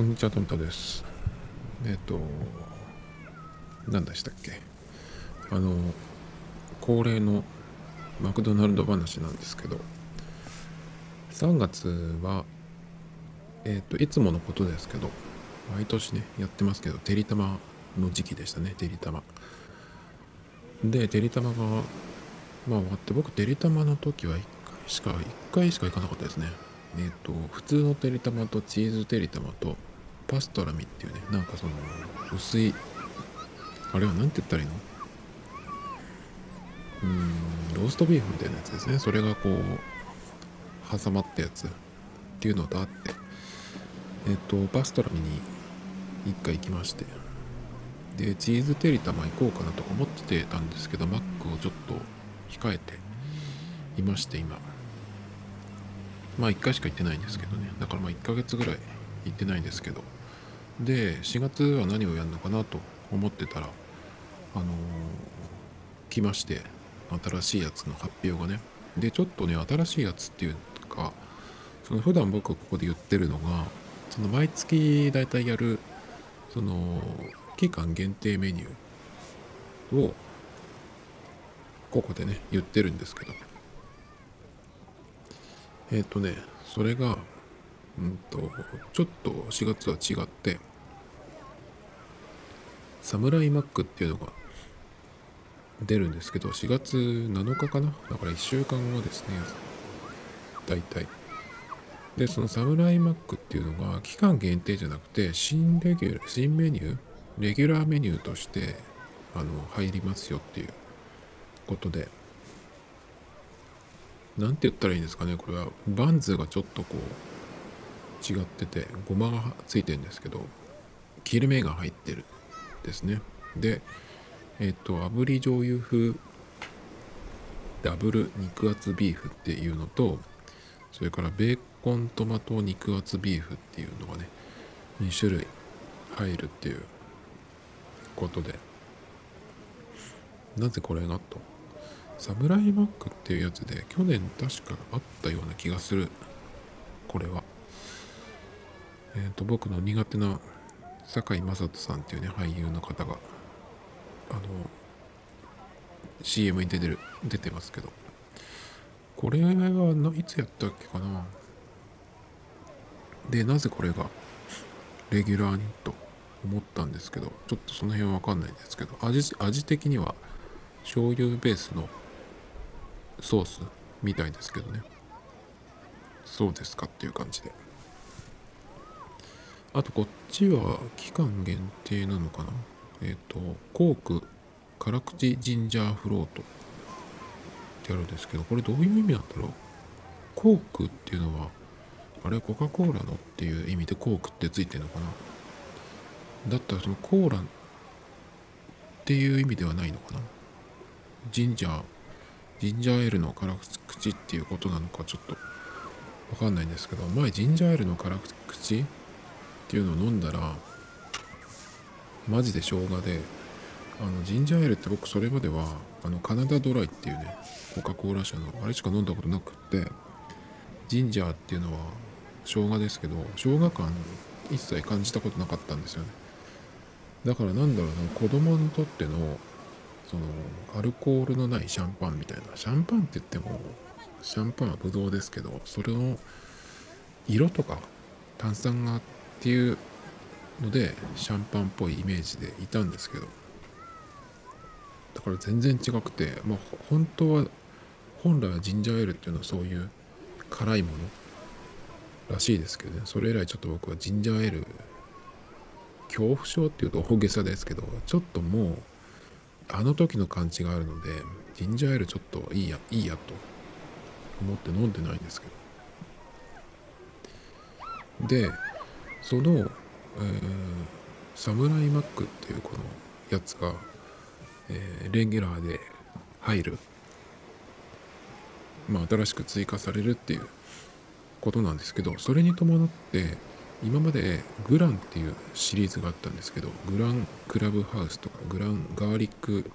こんにちは、トンタです。えっ、と、何でしたっけ？あの、恒例のマクドナルド話なんですけど、3月は、えっ、と、いつものことですけど、毎年ね、やってますけど、てりたまの時期でしたね、てりたま。で、てりたまが、まあ終わって、僕、てりたまの時は1回しか、1回しか行かなかったですね。えっ、と、普通のてりたまとチーズてりたまと、パストラミっていうねなんかその薄いあれは何て言ったらいいの？うーんローストビーフみたいなやつですね。それがこう挟まったやつっていうのとあって。えっ、とパストラミに1回行きまして。でチーズテリタマ行こうかなとか思ってたんですけどマックをちょっと控えていまして今。まあ1回しか行ってないんですけどね。だからまあ1ヶ月ぐらい行ってないんですけど。で4月は何をやるのかなと思ってたらあのー、来まして新しいやつの発表がね。でちょっとね新しいやつっていうかその普段僕ここで言ってるのがその毎月大体やるその期間限定メニューをここでね言ってるんですけど。えっ、ー、とねそれがうんとちょっと4月は違ってサムライマックっていうのが出るんですけど、4月7日かな？だから1週間後ですね。大体。で、そのサムライマックっていうのが期間限定じゃなくて、新レギュラー、新メニュー、レギュラーメニューとしてあの入りますよっていうことで、なんて言ったらいいんですかね、これは。バンズがちょっとこう違ってて、ごまがついてるんですけど、切れ目が入ってるですね。でえっ、と炙り醤油風ダブル肉厚ビーフっていうのとそれからベーコントマト肉厚ビーフっていうのがね2種類入るっていうことで。なぜこれがと？サムライマックっていうやつで去年確かあったような気がする。これは。えっ、ー、と僕の苦手な堺雅人さんっていうね俳優の方があの CM に出てる出てますけど。これはいつやったっけかな。でなぜこれがレギュラーにと思ったんですけどちょっとその辺は分かんないんですけど味味的には醤油ベースのソースみたいですけどね。そうですかっていう感じで。あとこっちは期間限定なのかな？えっ、ー、と、コーク辛口ジンジャーフロート。ってあるんですけど、これどういう意味なんだろう？コークっていうのは、あれ？コカ・コーラのっていう意味でコークってついてるのかな？だったらそのコーラっていう意味ではないのかな？ジンジャー、ジンジャーエールの辛口っていうことなのかちょっとわかんないんですけど、前ジンジャーエールの辛口っていうのを飲んだらマジで生姜であのジンジャーエールって僕それまではあのカナダドライっていうねコカ・コーラ社のあれしか飲んだことなくってジンジャーっていうのは生姜ですけど生姜感一切感じたことなかったんですよね。だからなんだろうな子供にとってのそのアルコールのないシャンパンみたいなシャンパンって言ってもシャンパンはブドウですけどそれの色とか炭酸がってっていうのでシャンパンっぽいイメージでいたんですけど。だから全然違くてまあ本当は本来はジンジャーエールっていうのはそういう辛いものらしいですけどね。それ以来ちょっと僕はジンジャーエール恐怖症っていうと大げさですけどちょっともうあの時の感じがあるのでジンジャーエールちょっといいやいいやと思って飲んでないんですけど。でその、えー、サムライマックっていうこのやつが、えー、レギュラーで入る、まあ、新しく追加されるっていうことなんですけどそれに伴って今までグランっていうシリーズがあったんですけどグランクラブハウスとかグランガーリック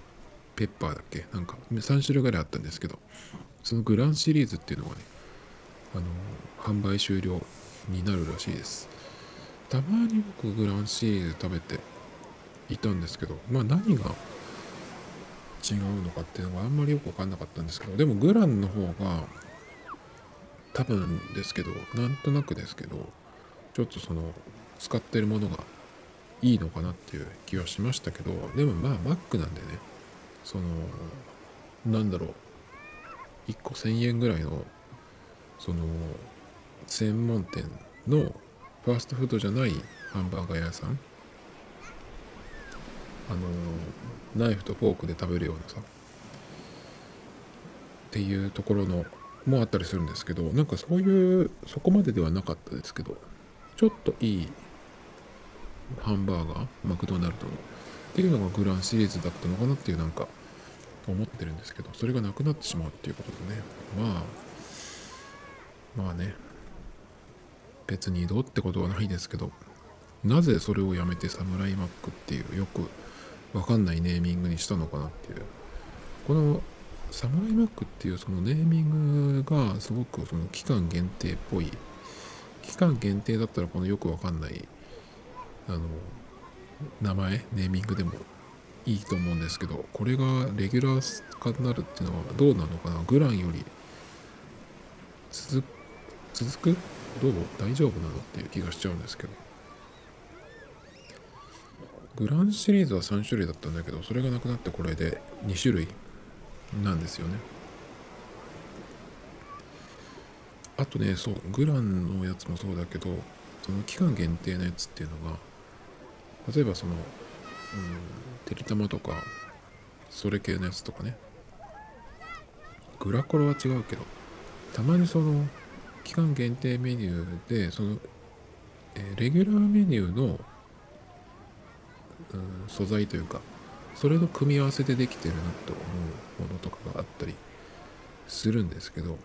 ペッパーだっけ？なんか3種類ぐらいあったんですけどそのグランシリーズっていうのがねあの販売終了になるらしいです。たまに僕グランシリーズ食べていたんですけどまあ何が違うのかっていうのがあんまりよく分かんなかったんですけどでもグランの方が多分ですけどなんとなくですけどちょっとその使ってるものがいいのかなっていう気はしましたけどでもまあ Mac なんでねそのなんだろう1個1000円ぐらいのその専門店のファーストフードじゃないハンバーガー屋さん？あのナイフとフォークで食べるようなさ。っていうところのもあったりするんですけどなんかそういうそこまでではなかったですけどちょっといいハンバーガーマクドナルドのっていうのがグランシリーズだったのかなっていうなんか思ってるんですけどそれがなくなってしまうっていうことでね。まあまあね。別にどうってことはないですけどなぜそれをやめてサムライマックっていうよくわかんないネーミングにしたのかなっていう。このサムライマックっていうそのネーミングがすごくその期間限定っぽい。期間限定だったらこのよくわかんないあの名前ネーミングでもいいと思うんですけどこれがレギュラー化になるっていうのはどうなのかな？グランより続く？どうも大丈夫なのっていう気がしちゃうんですけど。グランシリーズは3種類だったんだけどそれがなくなってこれで2種類なんですよね。あとねそうグランのやつもそうだけどその期間限定のやつっていうのが例えばその、うん、てりたまとかそれ系のやつとかね。グラコロは違うけどたまにその期間限定メニューでその、えー、レギュラーメニューのうん、素材というかそれの組み合わせでできてるなと思うものとかがあったりするんですけど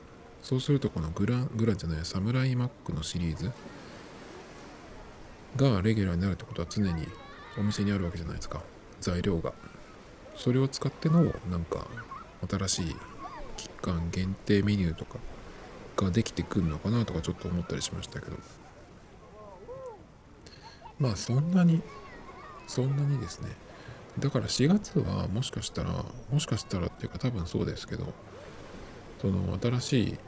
そうするとこのグラングランじゃないサムライマックのシリーズがレギュラーになるってことは常にお店にあるわけじゃないですか。材料が。それを使ってのなんか新しい期間限定メニューとかができてくるのかなとかちょっと思ったりしましたけど。まあそんなにそんなにですね。だから4月はもしかしたらもしかしたらっていうか多分そうですけどその新しい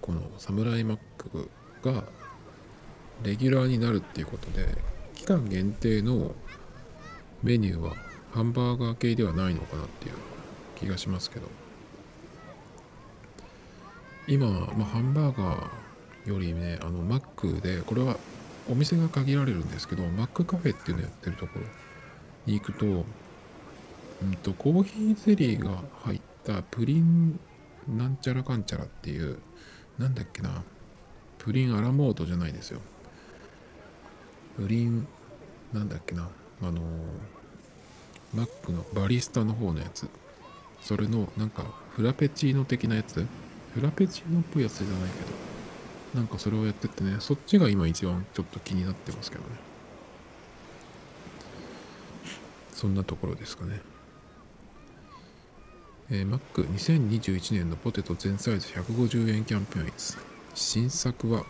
このサムライマックがレギュラーになるっていうことで期間限定のメニューはハンバーガー系ではないのかなっていう気がしますけど。今、まあ、ハンバーガーよりねあのマックでこれはお店が限られるんですけどマックカフェっていうのやってるところに行くと,、うんと、コーヒーゼリーが入ったプリンなんちゃらかんちゃらっていうなんだっけなプリンアラモードじゃないですよ。プリンなんだっけなあのマックのバリスタの方のやつ。それのなんかフラペチーノ的なやつフラペチーノっぽいやつじゃないけどなんかそれをやっててねそっちが今一番ちょっと気になってますけどね。そんなところですかね。えー、Mac2021 年のポテト全サイズ150円キャンペーンいつ新作は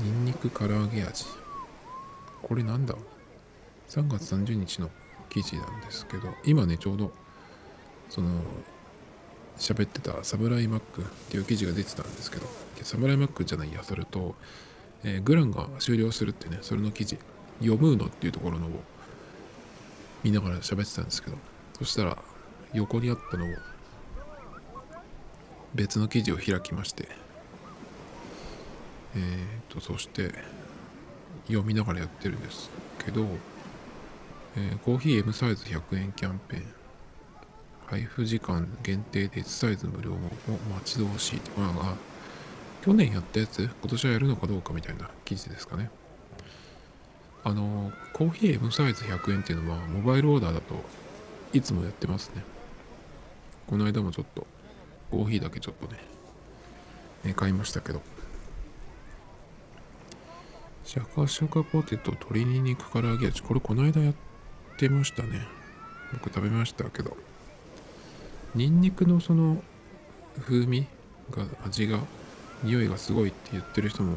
ニンニク唐揚げ味。これなんだ？3月30日の記事なんですけど今ねちょうどその喋ってたサムライマックっていう記事が出てたんですけどサムライマックじゃないやそれと、えー、グランが終了するってねそれの記事読むのっていうところのを見ながら喋ってたんですけどそしたら横にあったのを別の記事を開きましてえー、とそして読みながらやってるんですけど、えー、コーヒー M サイズ100円キャンペーン。配布時間限定で S サイズ無料も待ち遠しい。まあ去年やったやつ今年はやるのかどうかみたいな記事ですかね。あのコーヒー M サイズ100円っていうのはモバイルオーダーだといつもやってますね。この間もちょっとコーヒーだけちょっとねね買いましたけど。シャカシャカポテト鶏に肉唐揚げ味。これこの間やってましたね。僕食べましたけど。ニンニクのその風味が味が匂いがすごいって言ってる人も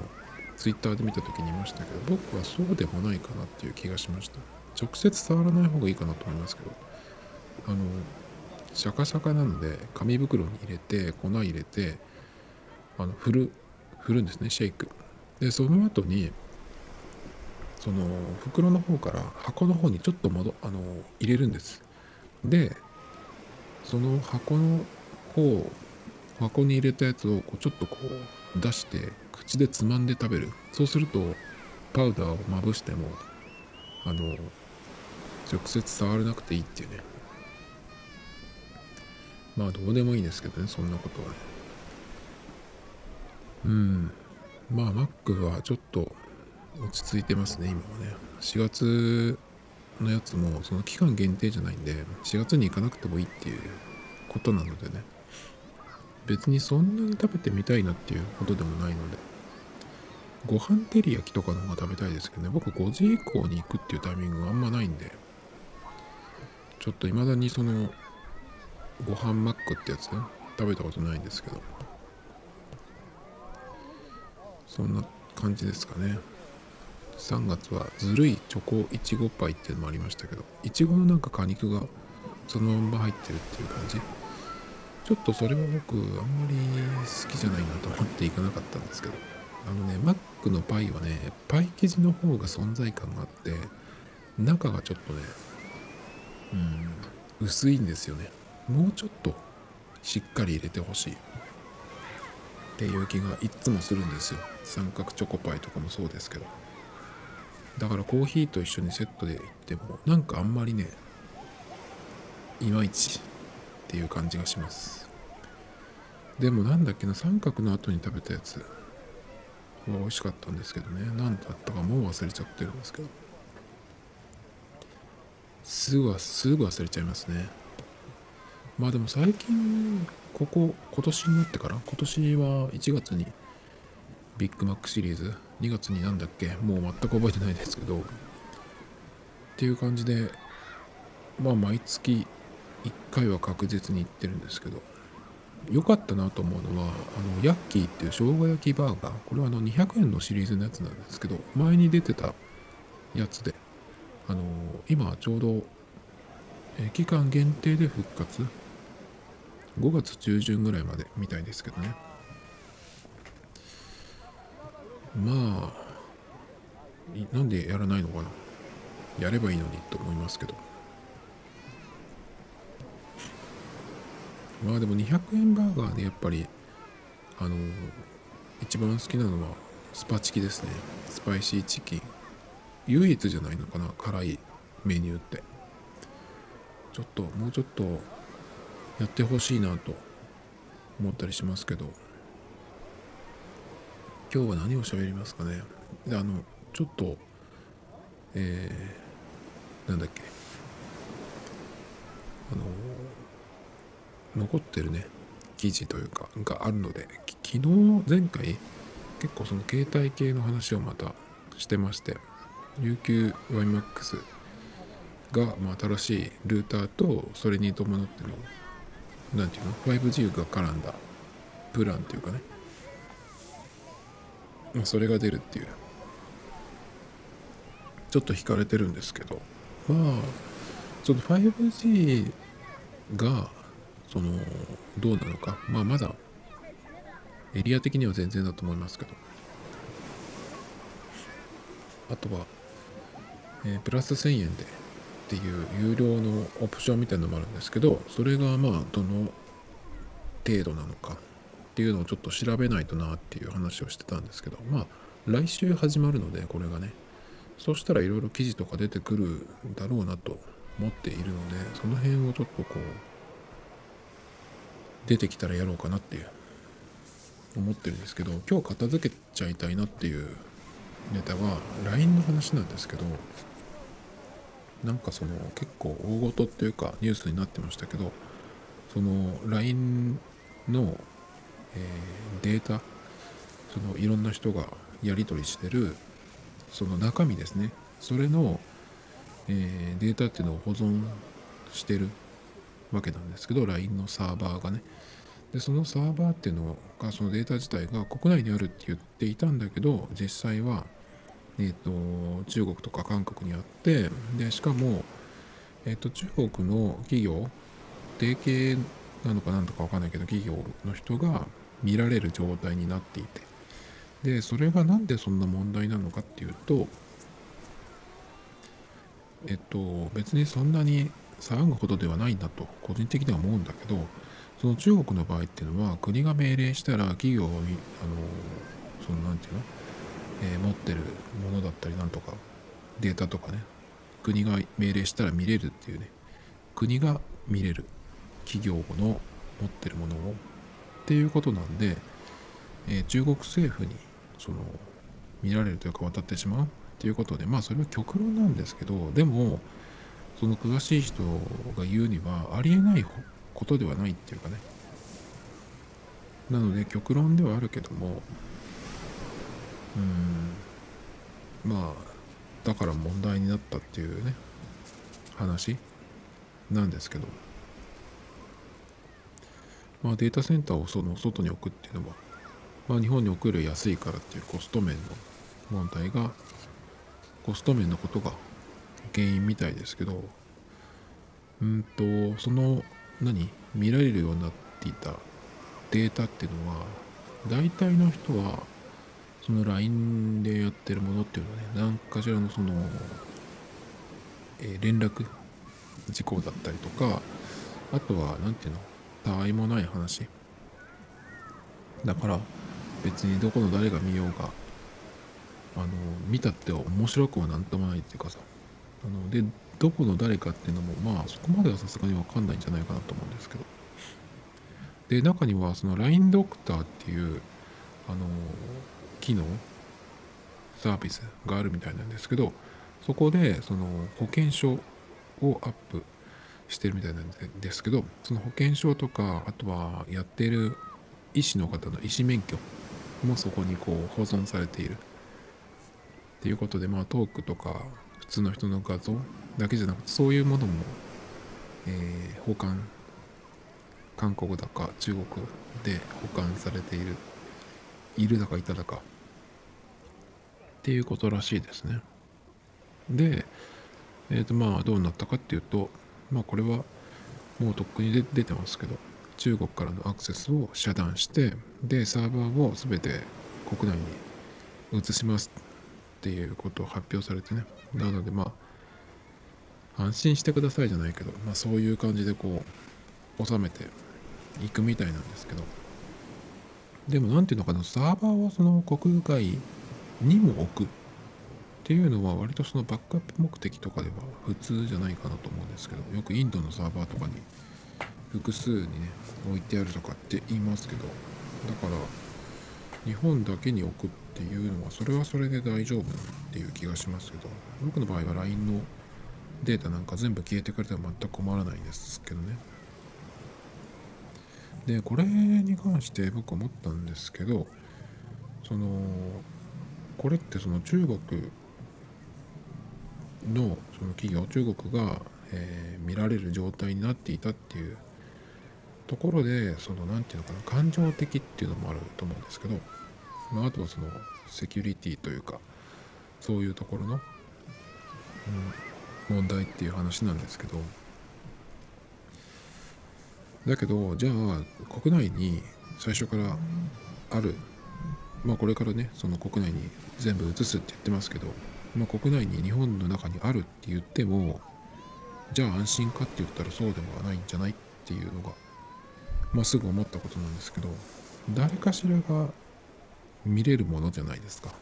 ツイッターで見た時にいましたけど僕はそうでもないかなっていう気がしました。直接触らない方がいいかなと思いますけどあのシャカシャカなので紙袋に入れて粉入れてあの振る振るんですねシェイク。でその後にその袋の方から箱の方にちょっと戻あの入れるんです。でその箱の方箱に入れたやつをこうちょっとこう出して口でつまんで食べる。そうするとパウダーをまぶしてもあの直接触らなくていいっていうね。まあどうでもいいですけどねそんなことはね。うん。まあ Mac はちょっと落ち着いてますね今はね。4月のやつもその期間限定じゃないんで4月に行かなくてもいいっていうことなのでね。別にそんなに食べてみたいなっていうことでもないので。ご飯照り焼きとかの方が食べたいですけどね。僕5時以降に行くっていうタイミングがあんまないんで。ちょっと未だにそのご飯マックってやつね。食べたことないんですけど。そんな感じですかね。3月はずるいチョコいちごパイっていうのもありましたけどいちごのなんか果肉がそのまま入ってるっていう感じ？ちょっとそれは僕あんまり好きじゃないなと思っていかなかったんですけどあのねマックのパイはねパイ生地の方が存在感があって中がちょっとねうん薄いんですよね。もうちょっとしっかり入れてほしい。っていう気がいっつもするんですよ。三角チョコパイとかもそうですけど。だからコーヒーと一緒にセットでいってもなんかあんまりねいまいちっていう感じがします。でもなんだっけな三角の後に食べたやつは美味しかったんですけどね。何だったかもう忘れちゃってるんですけど。すぐはすぐ忘れちゃいますね。まあでも最近ここ今年になってから今年は1月にビッグマックシリーズ2月になんだっけ？もう全く覚えてないですけど。っていう感じでまあ毎月1回は確実に行ってるんですけど。良かったなと思うのはあのヤッキーっていう生姜焼きバーガー。これはあの200円のシリーズのやつなんですけど前に出てたやつで。あの今ちょうど、期間限定で復活？5月中旬ぐらいまでみたいですけどね。まあなんでやらないのかな。やればいいのにと思いますけど。まあでも200円バーガーでやっぱりあの一番好きなのはスパチキですね。スパイシーチキン。唯一じゃないのかな辛いメニューって。ちょっともうちょっとやってほしいなと思ったりしますけど。今日は何を喋りますかね？あのちょっとえー、なんだっけ？あの残ってるね記事というかがあるので昨日前回結構その携帯系の話をまたしてまして UQYMAX が、まあ、新しいルーターとそれに伴っての何て言うの？5G が絡んだプランっていうかね、まあ、それが出るっていう。ちょっと引かれてるんですけど。まあその 5G がそのどうなのか。まあまだエリア的には全然だと思いますけど。あとは、えー、プラス1000円でっていう有料のオプションみたいなのもあるんですけどそれがまあどの程度なのか。っていうのをちょっと調べないとなっていう話をしてたんですけどまあ来週始まるのでこれがね。そしたらいろいろ記事とか出てくるだろうなと思っているのでその辺をちょっとこう出てきたらやろうかなっていう思ってるんですけど今日片付けちゃいたいなっていうネタは LINE の話なんですけどなんかその結構大ごとっていうかニュースになってましたけどその LINE の、データそのいろんな人がやり取りしてるその中身ですね。それの、え、データっていうのを保存してるわけなんですけど LINE のサーバーがね。でそのサーバーっていうのがそのデータ自体が国内にあるって言っていたんだけど実際は、えーと、中国とか韓国にあってでしかも、えーと、中国の企業提携なのかなんとか分かんないけど企業の人が見られる状態になっていて。でそれが何でそんな問題なのかっていうとえっと別にそんなに騒ぐほどではないんだと個人的には思うんだけどその中国の場合っていうのは国が命令したら企業にあのその何て言うの、えー、持ってるものだったりなんとかデータとかね国が命令したら見れるっていうね国が見れる企業の持ってるものをっていうことなんで、えー、中国政府にその見られるというか渡ってしまうっていうことでまあそれは極論なんですけどでもその詳しい人が言うにはありえないことではないっていうかね。なので極論ではあるけどもうんまあだから問題になったっていうね話なんですけど。まあデータセンターをその外に置くっていうのはまあ日本に送る安いからっていうコスト面の問題がコスト面のことが原因みたいですけどうんとその何見られるようになっていたデータっていうのは大体の人はその LINE でやってるものっていうのはね何かしらのその、えー、連絡事項だったりとかあとは何ていうのたわいもない話。だから別にどこの誰が見ようがあの見たって面白くは何ともないっていうかさ。あのでどこの誰かっていうのもまあそこまではさすがに分かんないんじゃないかなと思うんですけど。で中にはその LINE ドクターっていうあの機能サービスがあるみたいなんですけどそこでその保険証をアップしてるみたいなんですけどその保険証とかあとはやっている医師の方の医師免許もそこにこう保存されている。っていうことでまあトークとか普通の人の画像だけじゃなくてそういうものも、えー、保管韓国だか中国で保管されている。いるだかいただか。っていうことらしいですね。でえっ、ー、とまあどうなったかっていうとまあこれはもうとっくに出てますけど中国からのアクセスを遮断してでサーバーを全て国内に移しますっていうことを発表されてね。なのでまあ安心してくださいじゃないけど、まあ、そういう感じでこう収めていくみたいなんですけど。でも何ていうのかなサーバーをその国外にも置く。っていうのは割とそのバックアップ目的とかでは普通じゃないかなと思うんですけどよくインドのサーバーとかに複数にね置いてあるとかって言いますけどだから日本だけに置くっていうのはそれはそれで大丈夫っていう気がしますけど僕の場合は LINE のデータなんか全部消えてくれても全く困らないんですけどね。でこれに関して僕思ったんですけどそのこれってその中国のその企業中国が、えー、見られる状態になっていたっていうところでその何て言うのかな感情的っていうのもあると思うんですけどまあ、あとはそのセキュリティというかそういうところの、うん、問題っていう話なんですけどだけどじゃあ国内に最初からあるまあこれからねその国内に全部移すって言ってますけど、まあ、国内に日本の中にあるって言ってもじゃあ安心かって言ったらそうでもないんじゃないっていうのが、まあ、すぐ思ったことなんですけど誰かしらが見れるものじゃないですか。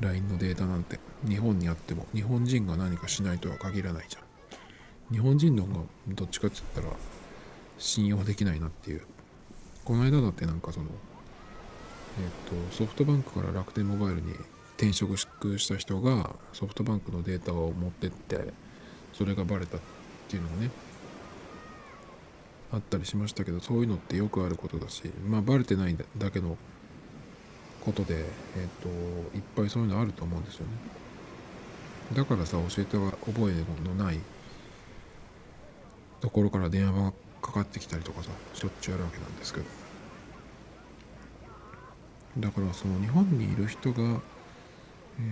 LINE のデータなんて。日本にあっても日本人が何かしないとは限らないじゃん。日本人の方がどっちかって言ったら信用できないなっていう。この間だってなんかそのえっ、とソフトバンクから楽天モバイルに転職した人がソフトバンクのデータを持ってってそれがバレたっていうのがねあったりしましたけどそういうのってよくあることだしまあバレてないだけのことで、えっ、といっぱいそういうのあると思うんですよね。だからさ教えては覚えのないところから電話がかかってきたりとかさしょっちゅうあるわけなんですけど。だからその日本にいる人が、えー、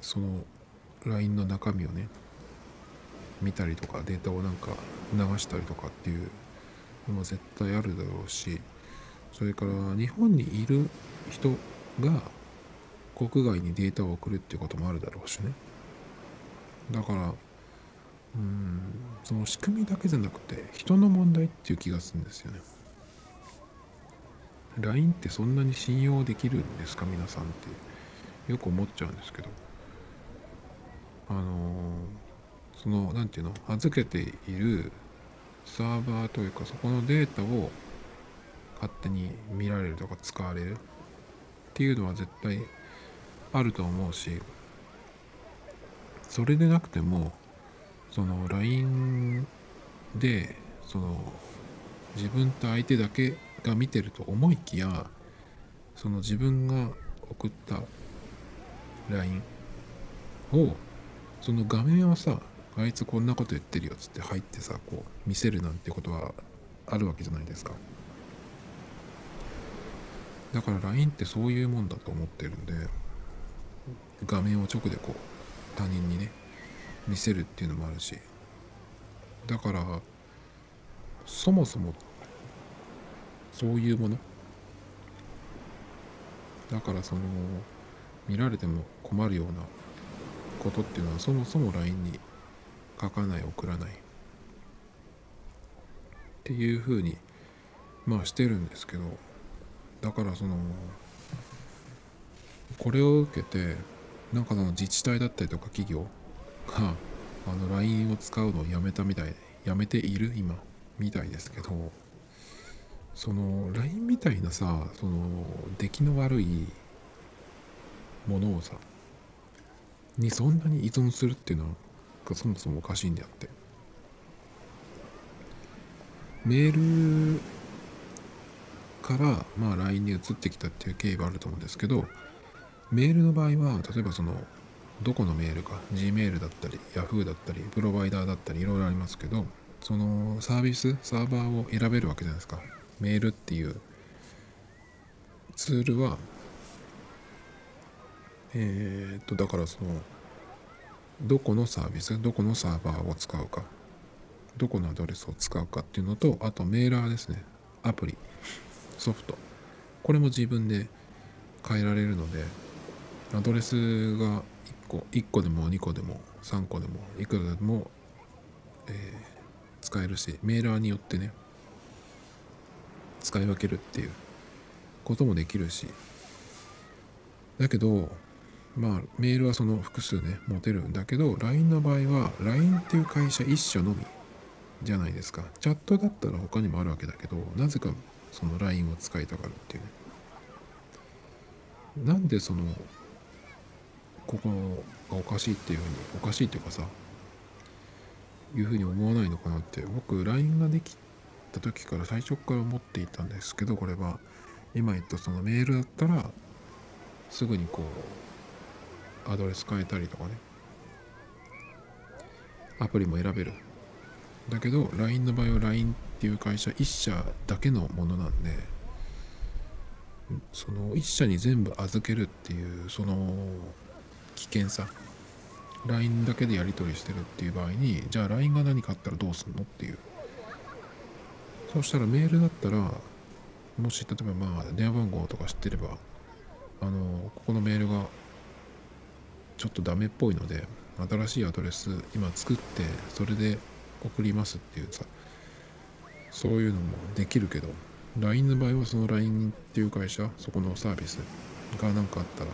その LINE の中身をね見たりとかデータをなんか流したりとかっていうのも絶対あるだろうしそれから日本にいる人が国外にデータを送るっていうこともあるだろうしね。だからうんその仕組みだけじゃなくて人の問題っていう気がするんですよね。LINE ってそんなに信用できるんですか？皆さんってよく思っちゃうんですけど。あのその何て言うの？預けているサーバーというかそこのデータを勝手に見られるとか使われるっていうのは絶対あると思うしそれでなくてもその LINE でその自分と相手だけが見てると思いきやその自分が送った LINE をその画面をさあいつこんなこと言ってるよっつって入ってさこう見せるなんてことはあるわけじゃないですか。だから LINE ってそういうもんだと思ってるんで画面を直でこう他人にね見せるっていうのもあるし。だからそもそもそういうもの？だからその見られても困るようなことっていうのはそもそも LINE に書かない送らない。っていうふうにまあしてるんですけどだからそのこれを受けてなんかその自治体だったりとか企業があの LINE を使うのをやめたみたいやめている今みたいですけどその LINE みたいなさその出来の悪いものをさにそんなに依存するっていうのがそもそもおかしいんであって。メールからまあ LINE に移ってきたっていう経緯はあると思うんですけどメールの場合は例えばそのどこのメールか Gmail だったり Yahoo だったりプロバイダーだったりいろいろありますけどそのサービスサーバーを選べるわけじゃないですか。メールっていうツールはえー、っとだからそのどこのサービスどこのサーバーを使うかどこのアドレスを使うかっていうのとあとメーラーですね。アプリ。ソフト。これも自分で変えられるのでアドレスが1個1個でも2個でも3個でもいくらでも、えー、使えるしメーラーによってね使い分けるっていうこともできるし。だけどまあメールはその複数ね持てるんだけど LINE の場合は LINE っていう会社一社のみじゃないですか。チャットだったら他にもあるわけだけどなぜかその LINE を使いたがるっていうね。なんでそのここがおかしいっていうふうにおかしいっていうかさいうふうに思わないのかなって僕 LINE ができた時から最初から思っていたんですけどこれは。今言ったそのメールだったらすぐにこうアドレス変えたりとかね。アプリも選べる。だけど LINE の場合は LINE っていう会社1社だけのものなんでその1社に全部預けるっていうその危険さ。LINE だけでやり取りしてるっていう場合にじゃあ LINE が何かあったらどうすんのっていう。そしたらメールだったらもし例えばまあ電話番号とか知ってればあのここのメールがちょっとダメっぽいので新しいアドレス今作ってそれで送りますっていうさそういうのもできるけど LINE の場合はその LINE っていう会社そこのサービスが何かあったら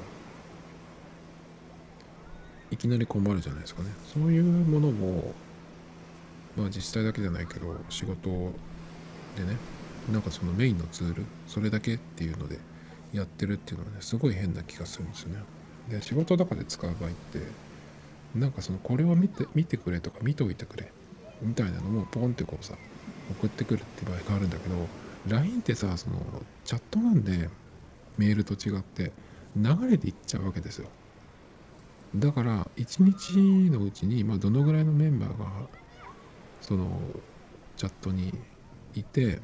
いきなり困るじゃないですかね。そういうものもまあ自治体だけじゃないけど仕事でねなんかそのメインのツールそれだけっていうのでやってるっていうのはねすごい変な気がするんですよね。で仕事とかで使う場合ってなんかそのこれを見て見てくれとか見ておいてくれみたいなのもポンってこうさ送ってくるって場合があるんだけど LINE ってさそのチャットなんでメールと違って流れていっちゃうわけですよ。だから1日のうちに、まあ、どのぐらいのメンバーがそのチャットにいて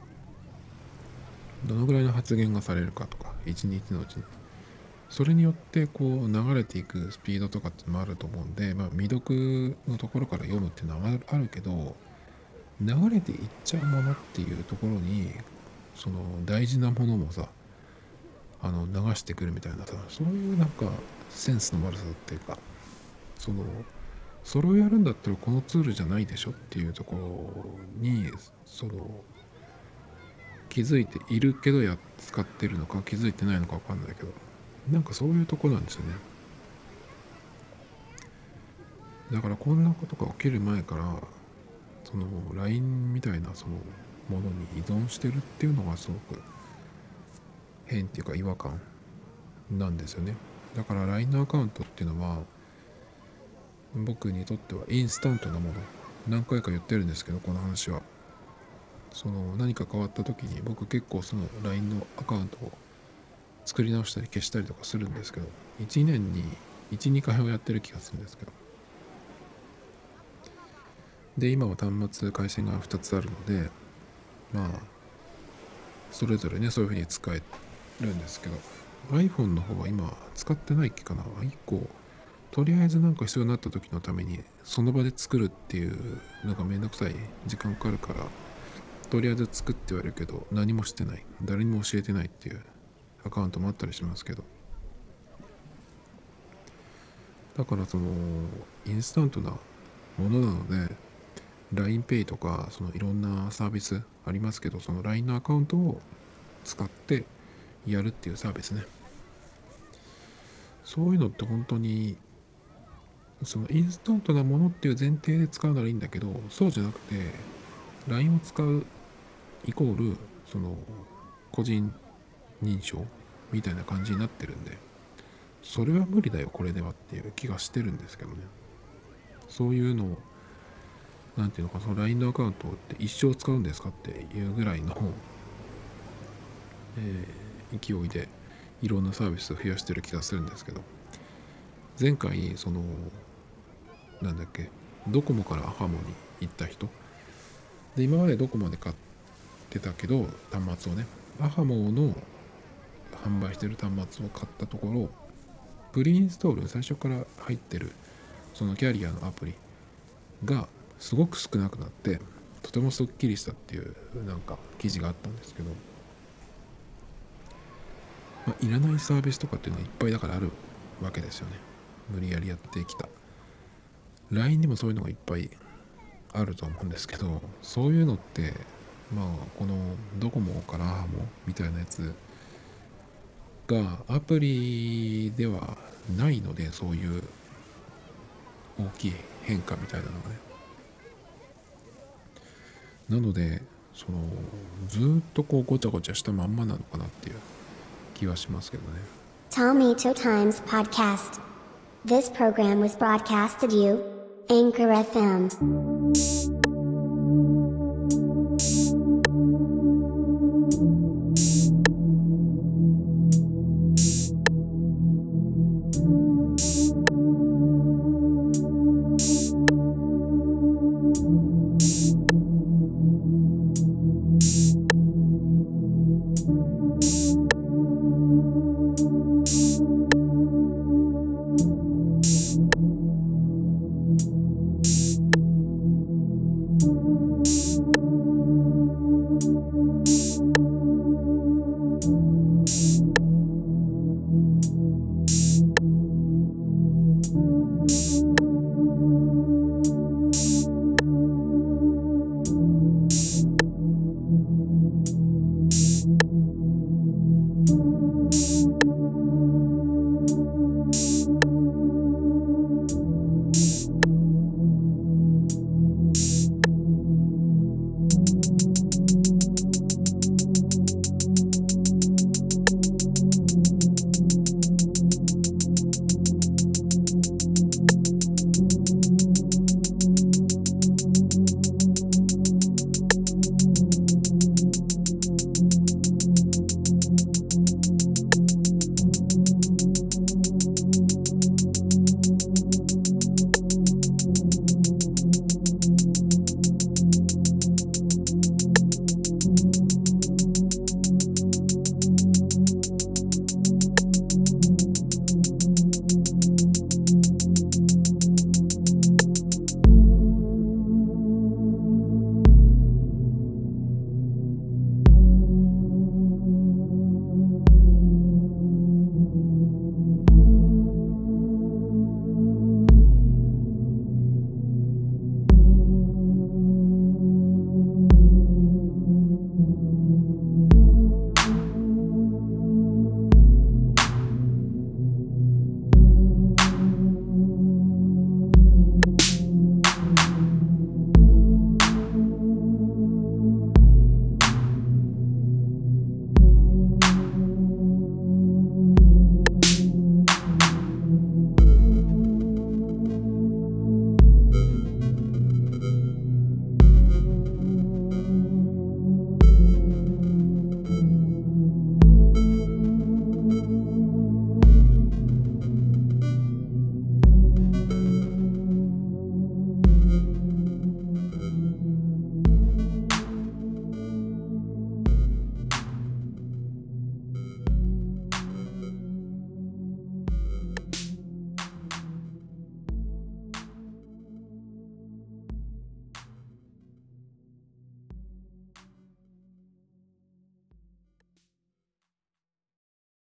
どのぐらいの発言がされるかとか一日のうちに。それによってこう流れていくスピードとかってのもあると思うんで、まあ、未読のところから読むっていうのはあるけど流れていっちゃうものっていうところにその大事なものもさあの流してくるみたいなさそういうなんかセンスの悪さっていうかそのそれをやるんだったらこのツールじゃないでしょっていうところにその気づいているけどや使ってるのか気づいてないのか分かんないけど。なんかそういうとこなんですよね。だからこんなことが起きる前からその LINE みたいなそのものに依存してるっていうのがすごく変っていうか違和感なんですよね。だから LINE のアカウントっていうのは僕にとってはインスタントなもの。何回か言ってるんですけどこの話は。その何か変わった時に僕結構その LINE のアカウントを作り直したり消したりとかするんですけど1年に12回をやってる気がするんですけど。で今は端末回線が2つあるのでまあそれぞれねそういうふうに使えるんですけど iPhone の方は今使ってないっけかな。1個とりあえず何か必要になった時のためにその場で作るっていうのがめんどくさい時間かかるからとりあえず作って言われるけど何もしてない。誰にも教えてないっていうアカウントもあったりしますけど。だからそのインスタントなものなので LINEPay とかそのいろんなサービスありますけどその LINE のアカウントを使ってやるっていうサービスね。そういうのって本当にそのインスタントなものっていう前提で使うならいいんだけどそうじゃなくて LINE を使うイコールその個人認証みたいな感じになってるんでそれは無理だよこれではっていう気がしてるんですけどね。そういうのを何ていうのかその LINE のアカウントって一生使うんですかっていうぐらいの、えー、勢いでいろんなサービスを増やしてる気がするんですけど。前回そのなんだっけドコモからアハモに行った人。で今までドコモで買ってたけど端末をね。アハモの販売してる端末を買ったところプリインストール最初から入ってるそのキャリアのアプリがすごく少なくなってとてもすっきりしたっていうなんか記事があったんですけど、まあ、いらないサービスとかっていうのはいっぱいだからあるわけですよね。無理やりやってきた。LINE にもそういうのがいっぱいあると思うんですけどそういうのってまあこのドコモからアハモみたいなやつがアプリではないのでそういう大きい変化みたいなのがね。なのでそのずっとこうごちゃごちゃしたまんまなのかなっていう気はしますけどね。Tomito Times Podcast. This program was broadcasted you Anchor FM